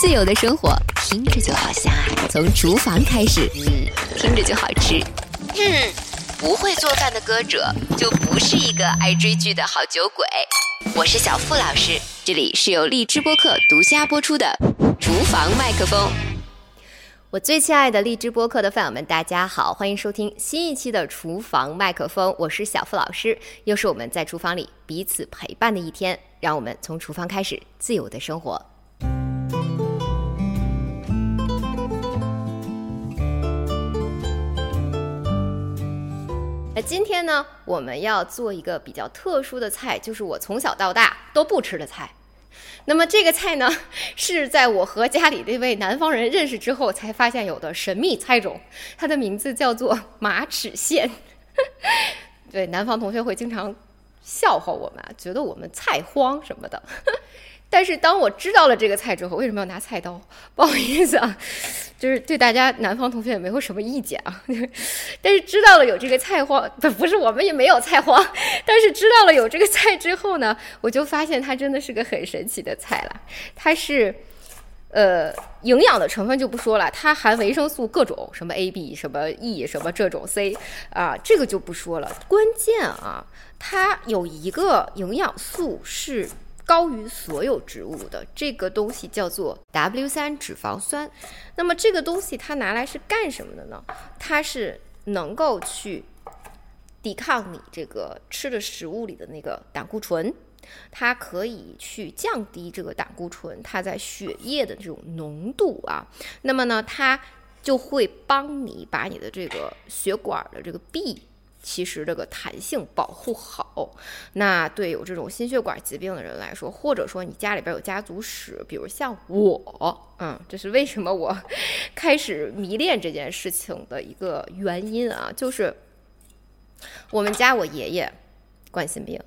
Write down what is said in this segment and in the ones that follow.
自由的生活听着就好香啊！从厨房开始，嗯，听着就好吃。嗯，不会做饭的歌者就不是一个爱追剧的好酒鬼。我是小付老师，这里是由荔枝播客独家播出的《厨房麦克风》。我最亲爱的荔枝播客的饭友们，大家好，欢迎收听新一期的《厨房麦克风》，我是小付老师，又是我们在厨房里彼此陪伴的一天，让我们从厨房开始自由的生活。今天呢，我们要做一个比较特殊的菜，就是我从小到大都不吃的菜。那么这个菜呢，是在我和家里这位南方人认识之后才发现有的神秘菜种，它的名字叫做马齿苋。对，南方同学会经常笑话我们，觉得我们菜荒什么的。但是当我知道了这个菜之后，为什么要拿菜刀？不好意思啊，就是对大家南方同学也没有什么意见啊。但是知道了有这个菜荒，不不是我们也没有菜荒，但是知道了有这个菜之后呢，我就发现它真的是个很神奇的菜了。它是，呃，营养的成分就不说了，它含维生素各种，什么 A、B、什么 E、什么这种 C 啊，这个就不说了。关键啊，它有一个营养素是。高于所有植物的这个东西叫做 W 三脂肪酸，那么这个东西它拿来是干什么的呢？它是能够去抵抗你这个吃的食物里的那个胆固醇，它可以去降低这个胆固醇它在血液的这种浓度啊，那么呢，它就会帮你把你的这个血管的这个壁。其实这个弹性保护好，那对有这种心血管疾病的人来说，或者说你家里边有家族史，比如像我，嗯，这是为什么我 开始迷恋这件事情的一个原因啊，就是我们家我爷爷冠心病，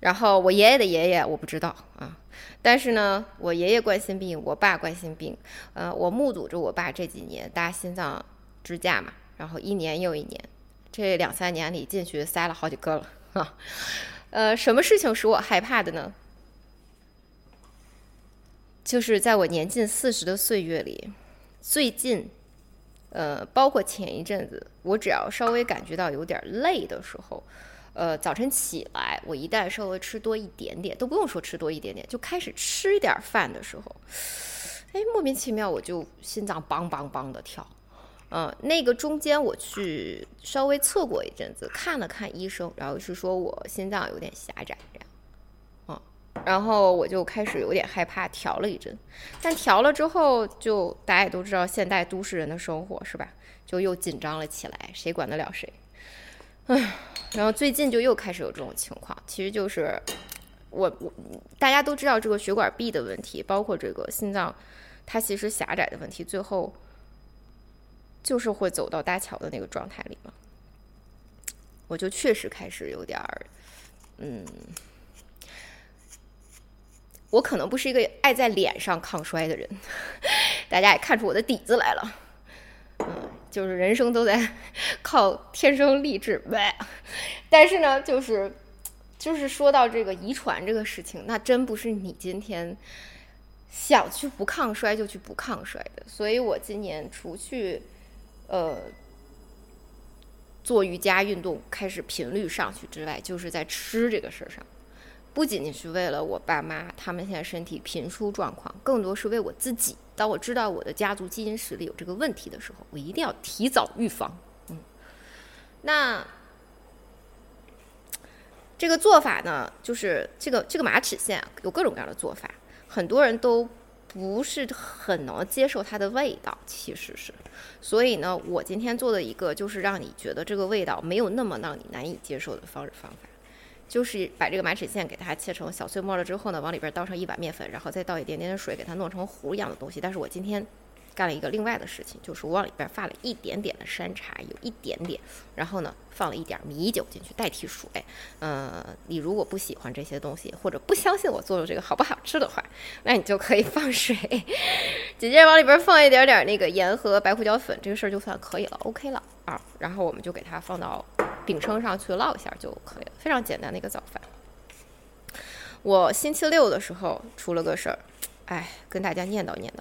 然后我爷爷的爷爷我不知道啊，但是呢，我爷爷冠心病，我爸冠心病，呃，我目睹着我爸这几年搭心脏支架嘛，然后一年又一年。这两三年里进去塞了好几个了啊，呃，什么事情使我害怕的呢？就是在我年近四十的岁月里，最近，呃，包括前一阵子，我只要稍微感觉到有点累的时候，呃，早晨起来，我一旦稍微吃多一点点，都不用说吃多一点点，就开始吃点饭的时候，哎，莫名其妙我就心脏梆梆梆的跳。嗯，那个中间我去稍微测过一阵子，看了看医生，然后是说我心脏有点狭窄这样，嗯，然后我就开始有点害怕，调了一针，但调了之后，就大家也都知道现代都市人的生活是吧？就又紧张了起来，谁管得了谁？唉，然后最近就又开始有这种情况，其实就是我我大家都知道这个血管壁的问题，包括这个心脏它其实狭窄的问题，最后。就是会走到搭桥的那个状态里嘛，我就确实开始有点儿，嗯，我可能不是一个爱在脸上抗衰的人，大家也看出我的底子来了，嗯，就是人生都在 靠天生丽质，呗，但是呢，就是就是说到这个遗传这个事情，那真不是你今天想去不抗衰就去不抗衰的，所以我今年除去。呃，做瑜伽运动开始频率上去之外，就是在吃这个事儿上，不仅仅是为了我爸妈他们现在身体频出状况，更多是为我自己。当我知道我的家族基因史里有这个问题的时候，我一定要提早预防。嗯，那这个做法呢，就是这个这个马齿苋有各种各样的做法，很多人都。不是很能接受它的味道，其实是，所以呢，我今天做的一个就是让你觉得这个味道没有那么让你难以接受的方式方法，就是把这个马齿苋给它切成小碎末了之后呢，往里边倒上一碗面粉，然后再倒一点点的水，给它弄成糊一样的东西。但是我今天。干了一个另外的事情，就是我往里边放了一点点的山茶，有一点点，然后呢放了一点米酒进去代替水。嗯，你如果不喜欢这些东西，或者不相信我做的这个好不好吃的话，那你就可以放水。紧接往里边放一点点那个盐和白胡椒粉，这个事儿就算可以了，OK 了啊。然后我们就给它放到饼铛上去烙一下就可以了，非常简单的一个早饭。我星期六的时候出了个事儿。哎，跟大家念叨念叨。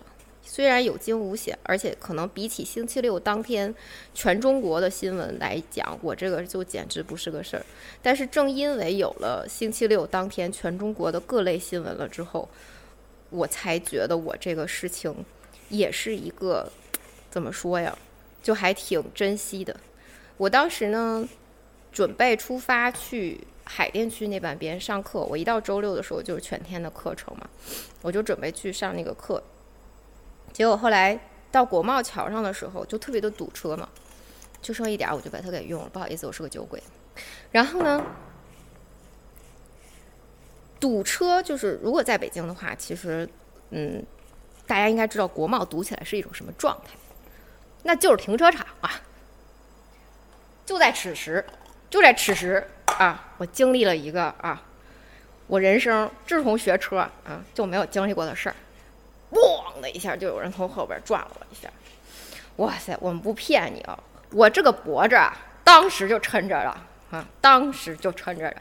虽然有惊无险，而且可能比起星期六当天全中国的新闻来讲，我这个就简直不是个事儿。但是正因为有了星期六当天全中国的各类新闻了之后，我才觉得我这个事情也是一个怎么说呀，就还挺珍惜的。我当时呢，准备出发去海淀区那半边上课。我一到周六的时候就是全天的课程嘛，我就准备去上那个课。结果后来到国贸桥上的时候，就特别的堵车嘛，就剩一点我就把它给用了。不好意思，我是个酒鬼。然后呢，堵车就是如果在北京的话，其实嗯，大家应该知道国贸堵起来是一种什么状态，那就是停车场啊。就在此时，就在此时啊，我经历了一个啊，我人生自从学车啊就没有经历过的事儿。哇的一下，就有人从后边撞了我一下。哇塞，我们不骗你啊，我这个脖子，当时就抻着了啊，当时就抻着了。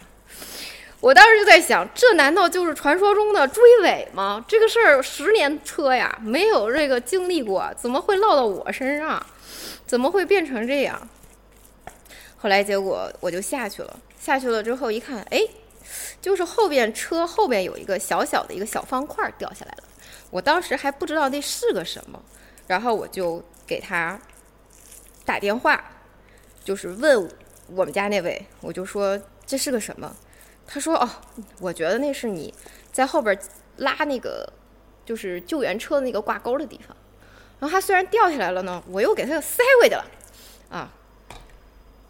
我当时就在想，这难道就是传说中的追尾吗？这个事儿十年车呀，没有这个经历过，怎么会落到我身上？怎么会变成这样？后来结果我就下去了，下去了之后一看，哎，就是后边车后边有一个小小的一个小方块掉下来了。我当时还不知道那是个什么，然后我就给他打电话，就是问我们家那位，我就说这是个什么？他说哦，我觉得那是你在后边拉那个就是救援车的那个挂钩的地方。然后他虽然掉下来了呢，我又给他塞回去了，啊，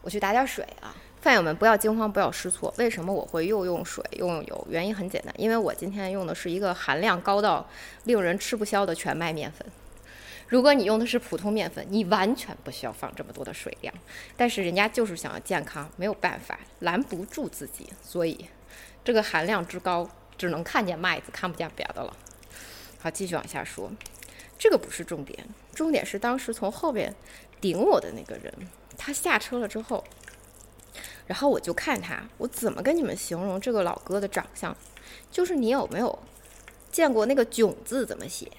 我去打点水啊。饭友们不要惊慌，不要失措。为什么我会又用水又用油？原因很简单，因为我今天用的是一个含量高到令人吃不消的全麦面粉。如果你用的是普通面粉，你完全不需要放这么多的水量。但是人家就是想要健康，没有办法拦不住自己，所以这个含量之高，只能看见麦子，看不见别的了。好，继续往下说，这个不是重点，重点是当时从后边顶我的那个人，他下车了之后。然后我就看他，我怎么跟你们形容这个老哥的长相？就是你有没有见过那个“囧”字怎么写？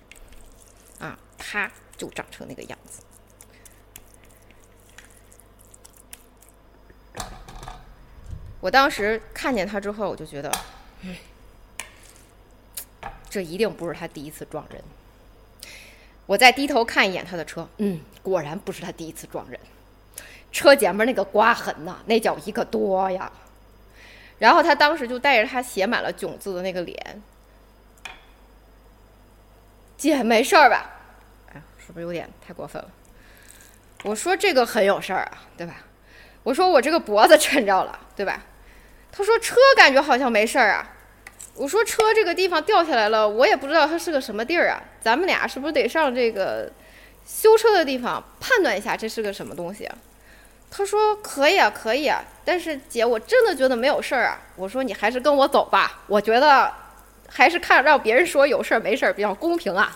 啊，他就长成那个样子。我当时看见他之后，我就觉得，嗯，这一定不是他第一次撞人。我再低头看一眼他的车，嗯，果然不是他第一次撞人。车前面那个刮痕呐，那叫一个多呀！然后他当时就带着他写满了“囧”字的那个脸，姐没事儿吧？哎，是不是有点太过分了？我说这个很有事儿啊，对吧？我说我这个脖子抻着了，对吧？他说车感觉好像没事儿啊。我说车这个地方掉下来了，我也不知道它是个什么地儿啊。咱们俩是不是得上这个修车的地方判断一下这是个什么东西啊？他说可以啊，可以啊，但是姐，我真的觉得没有事儿啊。我说你还是跟我走吧，我觉得还是看让别人说有事儿没事儿比较公平啊。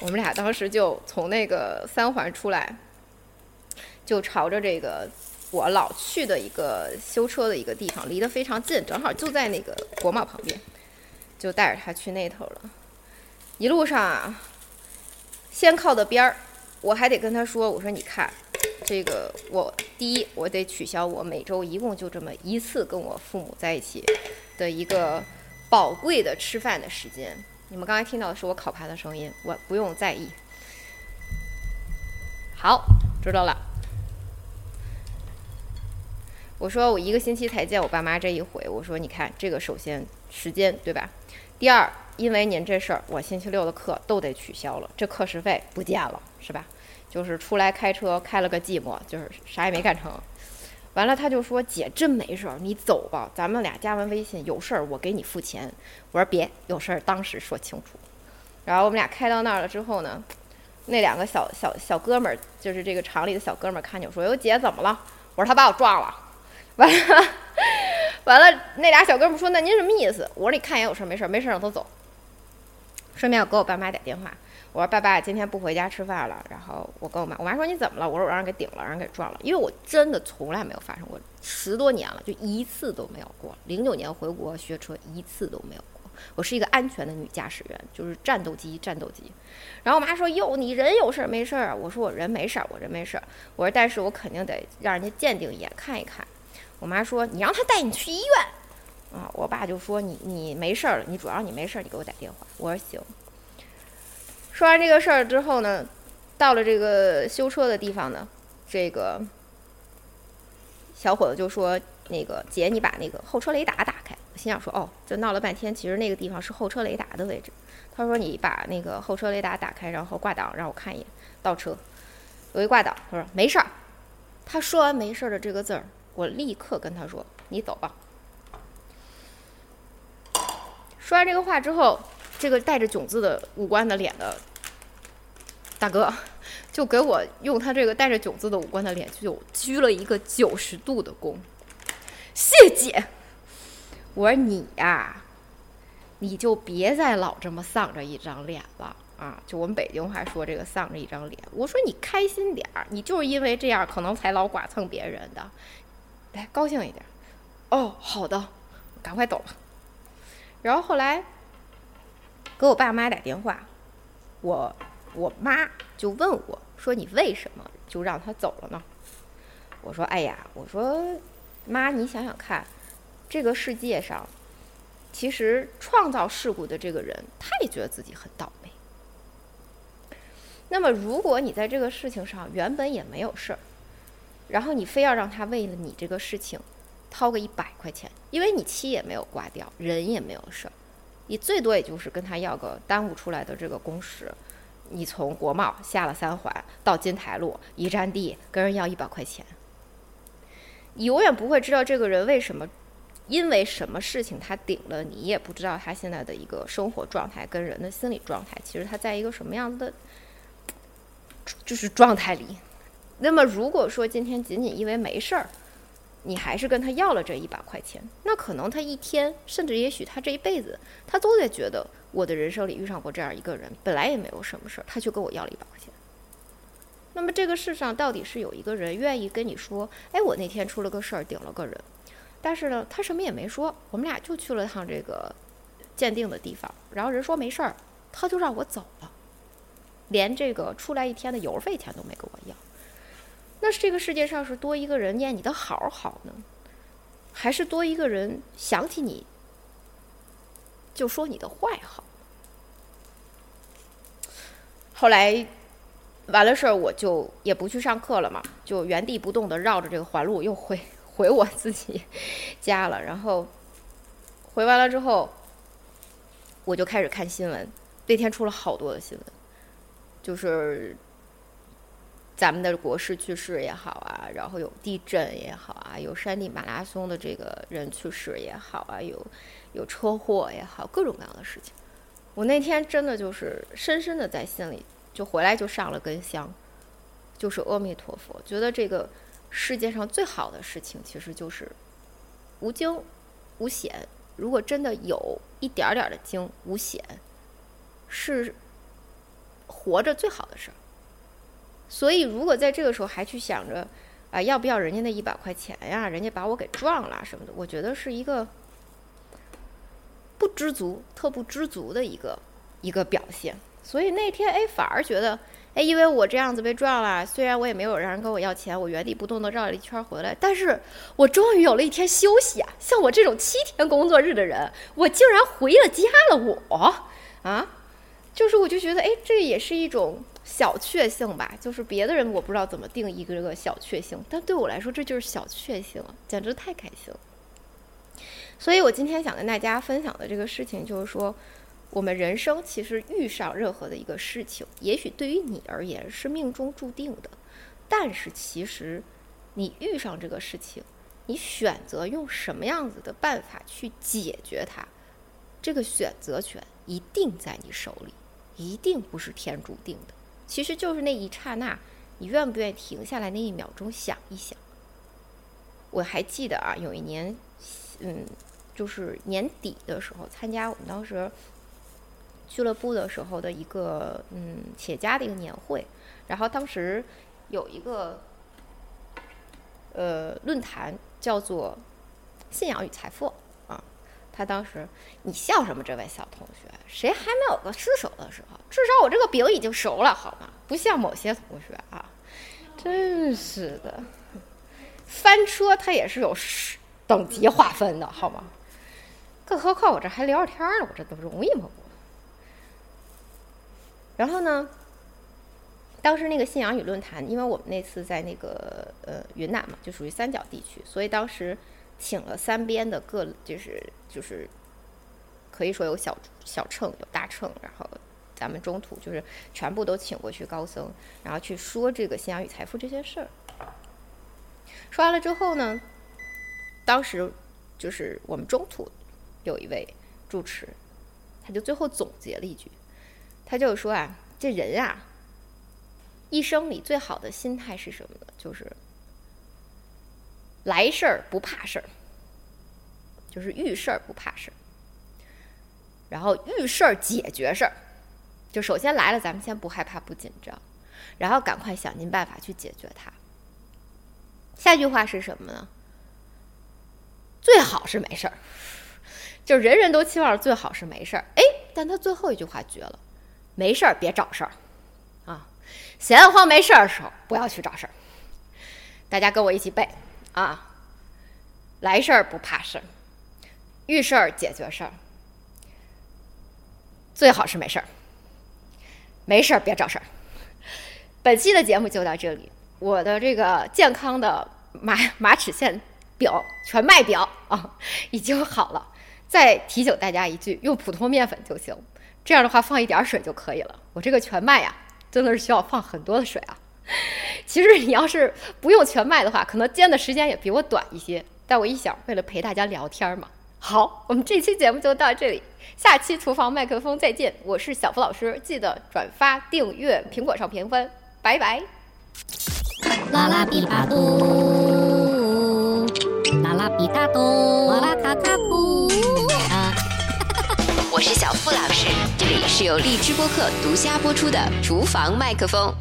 我们俩当时就从那个三环出来，就朝着这个我老去的一个修车的一个地方，离得非常近，正好就在那个国贸旁边，就带着他去那头了。一路上啊，先靠的边儿，我还得跟他说，我说你看。这个我第一，我得取消我每周一共就这么一次跟我父母在一起的一个宝贵的吃饭的时间。你们刚才听到的是我烤盘的声音，我不用在意。好，知道了。我说我一个星期才见我爸妈这一回，我说你看这个首先时间对吧？第二，因为您这事儿，我星期六的课都得取消了，这课时费不见了，是吧？就是出来开车开了个寂寞，就是啥也没干成。完了，他就说：“姐真没事儿，你走吧，咱们俩加完微信，有事儿我给你付钱。”我说：“别，有事儿当时说清楚。”然后我们俩开到那儿了之后呢，那两个小小小哥们儿，就是这个厂里的小哥们儿，看见我说：“哟，姐怎么了？”我说：“他把我撞了。”完了，完了，那俩小哥们儿说：“那您什么意思？”我说：“你看一眼有事儿没事儿？没事儿让他走。”顺便我给我爸妈打电话。我说爸爸今天不回家吃饭了，然后我跟我妈，我妈说你怎么了？我说我让人给顶了，让人给撞了。因为我真的从来没有发生过，十多年了就一次都没有过。零九年回国学车一次都没有过，我是一个安全的女驾驶员，就是战斗机，战斗机。然后我妈说：“哟，你人有事儿没事儿？”我说：“我人没事儿，我人没事儿。”我说：“但是我肯定得让人家鉴定一眼，看一看。”我妈说：“你让他带你去医院。”啊，我爸就说：“你你没事儿了，你主要你没事儿，你给我打电话。”我说：“行。”说完这个事儿之后呢，到了这个修车的地方呢，这个小伙子就说：“那个姐，你把那个后车雷达打开。”我心想说：“哦，这闹了半天，其实那个地方是后车雷达的位置。”他说：“你把那个后车雷达打开，然后挂档，让我看一眼倒车。”我一挂档，他说：“没事儿。”他说完“没事儿”的这个字儿，我立刻跟他说：“你走吧。”说完这个话之后，这个带着囧字的五官的脸的大哥，就给我用他这个带着囧字的五官的脸，就鞠了一个九十度的躬。谢姐，我说你呀，你就别再老这么丧着一张脸了啊！就我们北京话说这个丧着一张脸。我说你开心点儿，你就是因为这样可能才老剐蹭别人的，来高兴一点。哦，好的，赶快走吧。然后后来给我爸妈打电话，我我妈就问我说：“你为什么就让他走了呢？”我说：“哎呀，我说妈，你想想看，这个世界上其实创造事故的这个人，他也觉得自己很倒霉。那么如果你在这个事情上原本也没有事儿，然后你非要让他为了你这个事情。”掏个一百块钱，因为你漆也没有刮掉，人也没有事儿，你最多也就是跟他要个耽误出来的这个工时。你从国贸下了三环到金台路一站地，跟人要一百块钱，你永远不会知道这个人为什么，因为什么事情他顶了你，也不知道他现在的一个生活状态跟人的心理状态，其实他在一个什么样子的，就是状态里。那么如果说今天仅仅因为没事儿，你还是跟他要了这一百块钱，那可能他一天，甚至也许他这一辈子，他都在觉得我的人生里遇上过这样一个人，本来也没有什么事儿，他就跟我要了一百块钱。那么这个世上到底是有一个人愿意跟你说，哎，我那天出了个事儿，顶了个人，但是呢，他什么也没说，我们俩就去了趟这个鉴定的地方，然后人说没事儿，他就让我走了，连这个出来一天的油费钱都没给我。那这个世界上是多一个人念你的好好呢，还是多一个人想起你就说你的坏好？后来完了事儿，我就也不去上课了嘛，就原地不动的绕着这个环路又回回我自己 家了。然后回完了之后，我就开始看新闻。那天出了好多的新闻，就是。咱们的国师去世也好啊，然后有地震也好啊，有山地马拉松的这个人去世也好啊，有有车祸也好，各种各样的事情。我那天真的就是深深的在心里，就回来就上了根香，就是阿弥陀佛。觉得这个世界上最好的事情，其实就是无惊无险。如果真的有一点点的惊无险，是活着最好的事儿。所以，如果在这个时候还去想着，啊，要不要人家那一百块钱呀？人家把我给撞了什么的，我觉得是一个不知足、特不知足的一个一个表现。所以那天，哎，反而觉得，哎，因为我这样子被撞了，虽然我也没有让人跟我要钱，我原地不动的绕了一圈回来，但是我终于有了一天休息啊！像我这种七天工作日的人，我竟然回了家了，我啊，就是我就觉得，哎，这也是一种。小确幸吧，就是别的人我不知道怎么定义这个小确幸，但对我来说这就是小确幸，简直太开心了。所以我今天想跟大家分享的这个事情，就是说，我们人生其实遇上任何的一个事情，也许对于你而言是命中注定的，但是其实你遇上这个事情，你选择用什么样子的办法去解决它，这个选择权一定在你手里，一定不是天注定的。其实就是那一刹那，你愿不愿意停下来那一秒钟想一想？我还记得啊，有一年，嗯，就是年底的时候参加我们当时俱乐部的时候的一个嗯企业家的一个年会，然后当时有一个呃论坛叫做“信仰与财富”。他当时，你笑什么？这位小同学，谁还没有个失手的时候？至少我这个饼已经熟了，好吗？不像某些同学啊，真是的，翻车他也是有等级划分的，好吗？更何况我这还聊着天呢，我这都容易吗？然后呢，当时那个信仰与论坛，因为我们那次在那个呃云南嘛，就属于三角地区，所以当时。请了三边的各就是就是可以说有小小秤有大秤，然后咱们中途就是全部都请过去高僧，然后去说这个信仰与财富这些事儿。说完了之后呢，当时就是我们中途有一位主持，他就最后总结了一句，他就说啊，这人啊，一生里最好的心态是什么呢？就是。来事儿不怕事儿，就是遇事儿不怕事儿。然后遇事儿解决事儿，就首先来了，咱们先不害怕不紧张，然后赶快想尽办法去解决它。下句话是什么呢？最好是没事儿，就人人都期望最好是没事儿。哎，但他最后一句话绝了，没事儿别找事儿啊！闲得慌没事儿的时候不要去找事儿。大家跟我一起背。啊，来事儿不怕事儿，遇事儿解决事儿，最好是没事儿，没事儿别找事儿。本期的节目就到这里，我的这个健康的马马齿苋表全麦表啊已经好了。再提醒大家一句，用普通面粉就行，这样的话放一点水就可以了。我这个全麦呀，真的是需要放很多的水啊。其实你要是不用全麦的话，可能煎的时间也比我短一些。但我一想，为了陪大家聊天嘛，好，我们这期节目就到这里，下期厨房麦克风再见。我是小福老师，记得转发、订阅、苹果上评分，拜拜。啦啦比巴嘟，啦啦比大嘟，哇啦卡卡嘟。我是小付老师，这里是由荔枝播客独家播出的厨房麦克风。